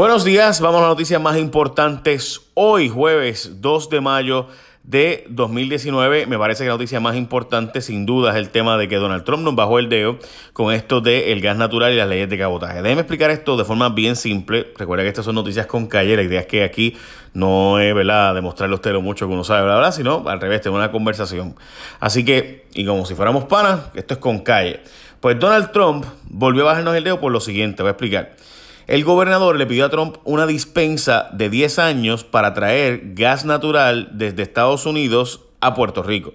Buenos días, vamos a las noticias más importantes. Hoy, jueves 2 de mayo de 2019, me parece que la noticia más importante sin duda es el tema de que Donald Trump nos bajó el dedo con esto del gas natural y las leyes de cabotaje. Déjeme explicar esto de forma bien simple. Recuerda que estas son noticias con calle, la idea es que aquí no es ¿verdad? demostrarle a usted lo mucho que uno sabe, bla, sino al revés, tener una conversación. Así que, y como si fuéramos panas, esto es con calle. Pues Donald Trump volvió a bajarnos el dedo por lo siguiente, voy a explicar. El gobernador le pidió a Trump una dispensa de 10 años para traer gas natural desde Estados Unidos a Puerto Rico.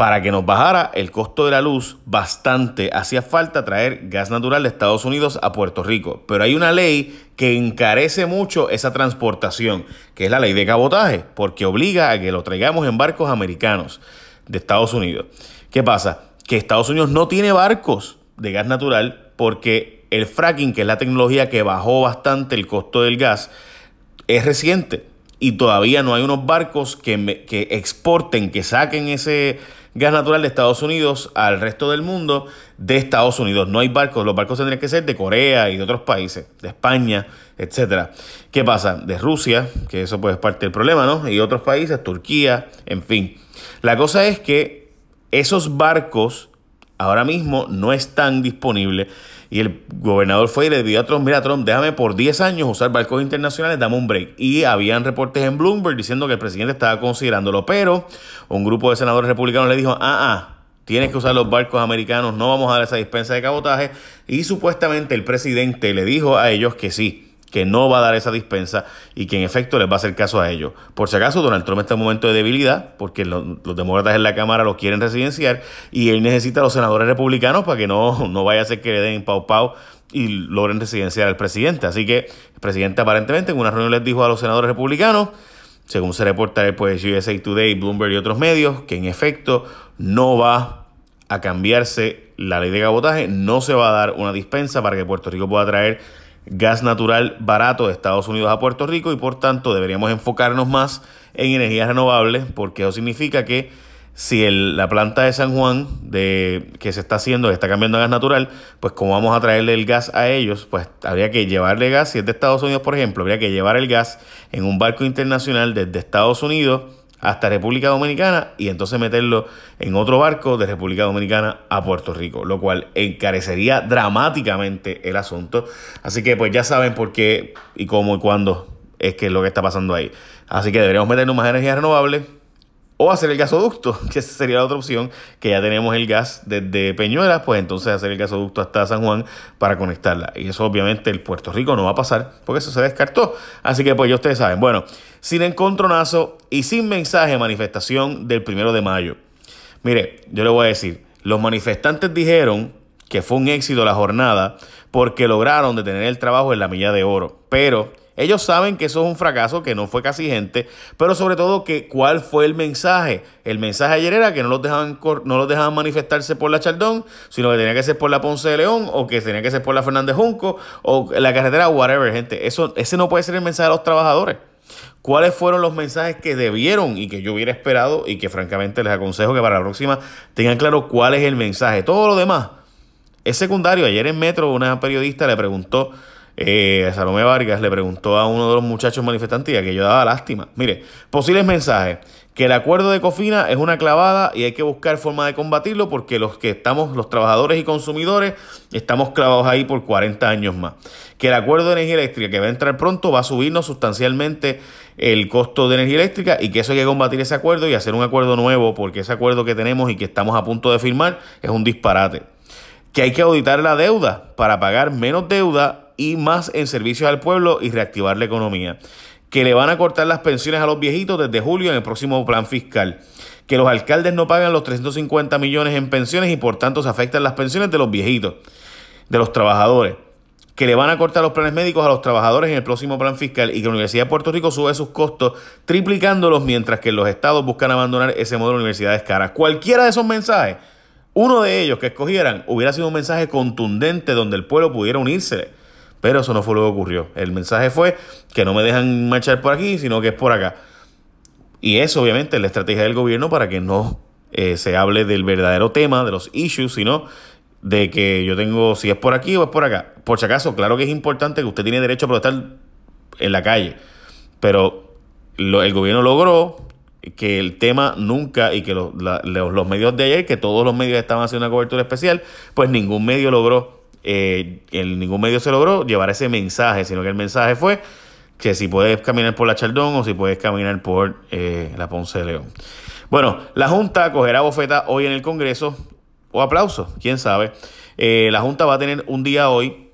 Para que nos bajara el costo de la luz bastante, hacía falta traer gas natural de Estados Unidos a Puerto Rico. Pero hay una ley que encarece mucho esa transportación, que es la ley de cabotaje, porque obliga a que lo traigamos en barcos americanos de Estados Unidos. ¿Qué pasa? Que Estados Unidos no tiene barcos de gas natural porque el fracking, que es la tecnología que bajó bastante el costo del gas, es reciente y todavía no hay unos barcos que, que exporten, que saquen ese gas natural de Estados Unidos al resto del mundo de Estados Unidos. No hay barcos, los barcos tendrían que ser de Corea y de otros países, de España, etcétera. ¿Qué pasa? De Rusia, que eso pues es parte del problema, ¿no? Y otros países, Turquía, en fin. La cosa es que esos barcos ahora mismo no están disponibles y el gobernador fue y le pidió a Trump, mira Trump, déjame por 10 años usar barcos internacionales, dame un break. Y habían reportes en Bloomberg diciendo que el presidente estaba considerándolo, pero un grupo de senadores republicanos le dijo, ah, ah, tienes que usar los barcos americanos, no vamos a dar esa dispensa de cabotaje. Y supuestamente el presidente le dijo a ellos que sí que no va a dar esa dispensa y que en efecto les va a hacer caso a ellos. Por si acaso, Donald Trump está en un momento de debilidad porque los, demócratas en la Cámara lo quieren residenciar y él necesita a los senadores republicanos para que no, no vaya a ser que le den pau pau y logren residenciar al presidente. Así que el presidente aparentemente en una reunión les dijo a los senadores republicanos, según se reporta pues USA Today, Bloomberg y otros medios, que en efecto no va a cambiarse la ley de cabotaje, no se va a dar una dispensa para que Puerto Rico pueda traer gas natural barato de Estados Unidos a Puerto Rico y por tanto deberíamos enfocarnos más en energías renovables porque eso significa que si la planta de San Juan de, que se está haciendo, está cambiando a gas natural, pues como vamos a traerle el gas a ellos, pues habría que llevarle gas, si es de Estados Unidos por ejemplo, habría que llevar el gas en un barco internacional desde Estados Unidos hasta República Dominicana y entonces meterlo en otro barco de República Dominicana a Puerto Rico, lo cual encarecería dramáticamente el asunto. Así que pues ya saben por qué y cómo y cuándo es que es lo que está pasando ahí. Así que deberíamos meternos más energías renovables o hacer el gasoducto, que sería la otra opción, que ya tenemos el gas desde Peñuelas, pues entonces hacer el gasoducto hasta San Juan para conectarla. Y eso obviamente el Puerto Rico no va a pasar, porque eso se descartó. Así que pues ya ustedes saben, bueno, sin encontronazo y sin mensaje de manifestación del primero de mayo. Mire, yo le voy a decir, los manifestantes dijeron que fue un éxito la jornada porque lograron detener el trabajo en la milla de oro, pero ellos saben que eso es un fracaso, que no fue casi gente, pero sobre todo que cuál fue el mensaje. El mensaje ayer era que no los dejaban, no los dejaban manifestarse por la Chaldón, sino que tenía que ser por la Ponce de León o que tenía que ser por la Fernández Junco o la carretera, whatever, gente. Eso, ese no puede ser el mensaje de los trabajadores. ¿Cuáles fueron los mensajes que debieron y que yo hubiera esperado y que francamente les aconsejo que para la próxima tengan claro cuál es el mensaje? Todo lo demás es secundario. Ayer en Metro una periodista le preguntó eh, Salomé Vargas le preguntó a uno de los muchachos manifestantes que yo daba lástima. Mire, posibles mensajes. Que el acuerdo de Cofina es una clavada y hay que buscar forma de combatirlo porque los que estamos, los trabajadores y consumidores, estamos clavados ahí por 40 años más. Que el acuerdo de energía eléctrica que va a entrar pronto va a subirnos sustancialmente el costo de energía eléctrica y que eso hay que combatir ese acuerdo y hacer un acuerdo nuevo porque ese acuerdo que tenemos y que estamos a punto de firmar es un disparate. Que hay que auditar la deuda para pagar menos deuda y más en servicios al pueblo y reactivar la economía. Que le van a cortar las pensiones a los viejitos desde julio en el próximo plan fiscal. Que los alcaldes no pagan los 350 millones en pensiones y por tanto se afectan las pensiones de los viejitos, de los trabajadores. Que le van a cortar los planes médicos a los trabajadores en el próximo plan fiscal y que la Universidad de Puerto Rico sube sus costos triplicándolos mientras que los estados buscan abandonar ese modelo de universidades caras. Cualquiera de esos mensajes, uno de ellos que escogieran, hubiera sido un mensaje contundente donde el pueblo pudiera unirse pero eso no fue lo que ocurrió. El mensaje fue que no me dejan marchar por aquí, sino que es por acá. Y eso obviamente es la estrategia del gobierno para que no eh, se hable del verdadero tema, de los issues, sino de que yo tengo, si es por aquí o es por acá. Por si acaso, claro que es importante que usted tiene derecho a protestar en la calle, pero el gobierno logró que el tema nunca y que los, los, medios de ayer, que todos los medios estaban haciendo una cobertura especial, pues ningún medio logró, eh, ningún medio se logró llevar ese mensaje, sino que el mensaje fue que si puedes caminar por la Chaldón o si puedes caminar por eh, la Ponce de León. Bueno, la Junta cogerá bofeta hoy en el Congreso, o aplauso, quién sabe. Eh, la Junta va a tener un día hoy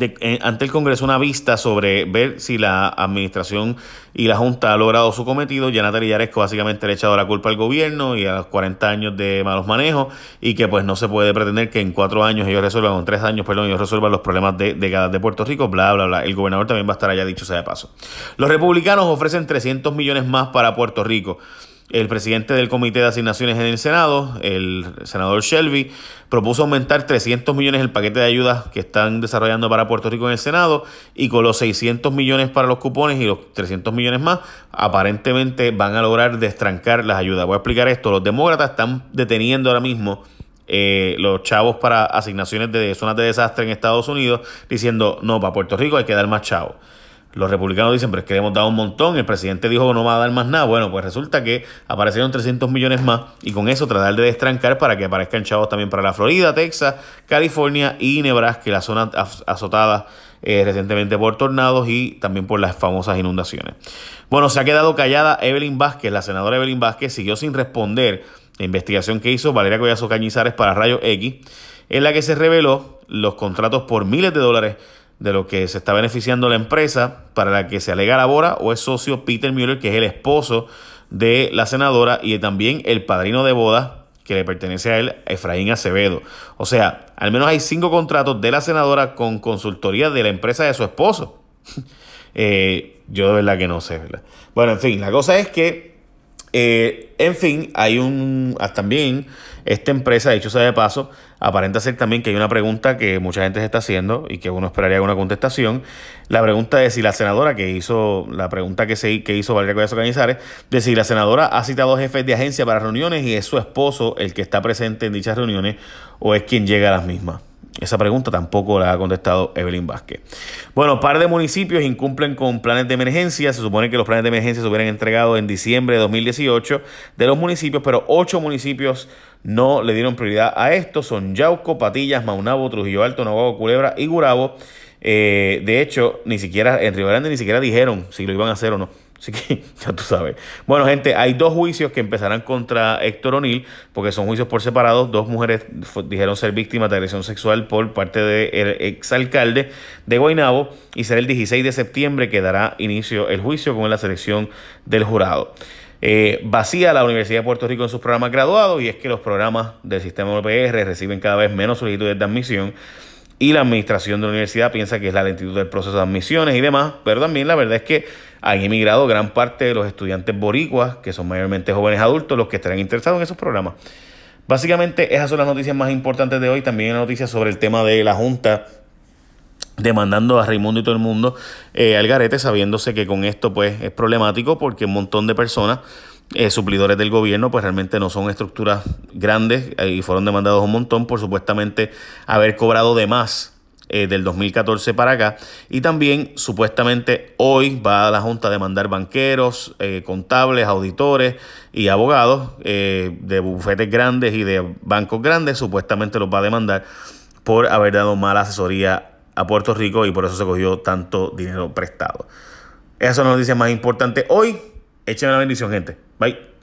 eh, ante el Congreso una vista sobre ver si la administración y la Junta ha logrado su cometido. Ya Natalia básicamente le ha echado la culpa al gobierno y a los 40 años de malos manejos y que pues no se puede pretender que en cuatro años ellos resuelvan, o en tres años, perdón, ellos resuelvan los problemas de décadas de Puerto Rico, bla, bla, bla. El gobernador también va a estar allá, dicho sea de paso. Los republicanos ofrecen 300 millones más para Puerto Rico. El presidente del Comité de Asignaciones en el Senado, el senador Shelby, propuso aumentar 300 millones el paquete de ayudas que están desarrollando para Puerto Rico en el Senado y con los 600 millones para los cupones y los 300 millones más, aparentemente van a lograr destrancar las ayudas. Voy a explicar esto. Los demócratas están deteniendo ahora mismo eh, los chavos para asignaciones de zonas de desastre en Estados Unidos, diciendo, no, para Puerto Rico hay que dar más chavos. Los republicanos dicen, pero es que le hemos dado un montón. El presidente dijo que no va a dar más nada. Bueno, pues resulta que aparecieron 300 millones más y con eso tratar de destrancar para que aparezcan chavos también para la Florida, Texas, California y Nebraska, la zona azotada eh, recientemente por tornados y también por las famosas inundaciones. Bueno, se ha quedado callada Evelyn Vázquez, la senadora Evelyn Vázquez siguió sin responder la investigación que hizo Valeria Collazo Cañizares para Rayo X, en la que se reveló los contratos por miles de dólares de lo que se está beneficiando la empresa para la que se alega labora o es socio Peter Mueller, que es el esposo de la senadora y también el padrino de boda que le pertenece a él, Efraín Acevedo. O sea, al menos hay cinco contratos de la senadora con consultoría de la empresa de su esposo. Eh, yo de verdad que no sé, Bueno, en fin, la cosa es que, eh, en fin, hay un, ah, también esta empresa, dicho sea de paso, aparenta ser también que hay una pregunta que mucha gente se está haciendo y que uno esperaría una contestación. La pregunta es si la senadora que hizo, la pregunta que, se, que hizo Valeria Collazo Cañizares, de si la senadora ha citado jefes de agencia para reuniones y es su esposo el que está presente en dichas reuniones o es quien llega a las mismas. Esa pregunta tampoco la ha contestado Evelyn Vázquez. Bueno, par de municipios incumplen con planes de emergencia. Se supone que los planes de emergencia se hubieran entregado en diciembre de 2018 de los municipios, pero ocho municipios no le dieron prioridad a esto. Son Yauco, Patillas, Maunabo, Trujillo Alto, Nahuatl, Culebra y Gurabo. Eh, de hecho, ni siquiera en Río Grande ni siquiera dijeron si lo iban a hacer o no. Así que ya tú sabes. Bueno, gente, hay dos juicios que empezarán contra Héctor O'Neill, porque son juicios por separado. Dos mujeres dijeron ser víctimas de agresión sexual por parte del exalcalde de Guaynabo y será el 16 de septiembre que dará inicio el juicio con la selección del jurado. Eh, vacía la Universidad de Puerto Rico en sus programas graduados y es que los programas del sistema OPR reciben cada vez menos solicitudes de admisión y la administración de la universidad piensa que es la lentitud del proceso de admisiones y demás, pero también la verdad es que han emigrado gran parte de los estudiantes boricuas, que son mayormente jóvenes adultos, los que estarán interesados en esos programas. Básicamente esas son las noticias más importantes de hoy, también hay noticias sobre el tema de la Junta demandando a Raimundo y todo el mundo eh, al garete, sabiéndose que con esto pues es problemático porque un montón de personas eh, suplidores del gobierno, pues realmente no son estructuras grandes eh, y fueron demandados un montón por supuestamente haber cobrado de más eh, del 2014 para acá. Y también supuestamente hoy va a la Junta a demandar banqueros, contables, auditores y abogados de bufetes grandes y de bancos grandes, supuestamente los va a demandar por haber dado mala asesoría a Puerto Rico y por eso se cogió tanto dinero prestado. Esas son las noticias más importantes hoy. Échenme la bendición, gente. バイ。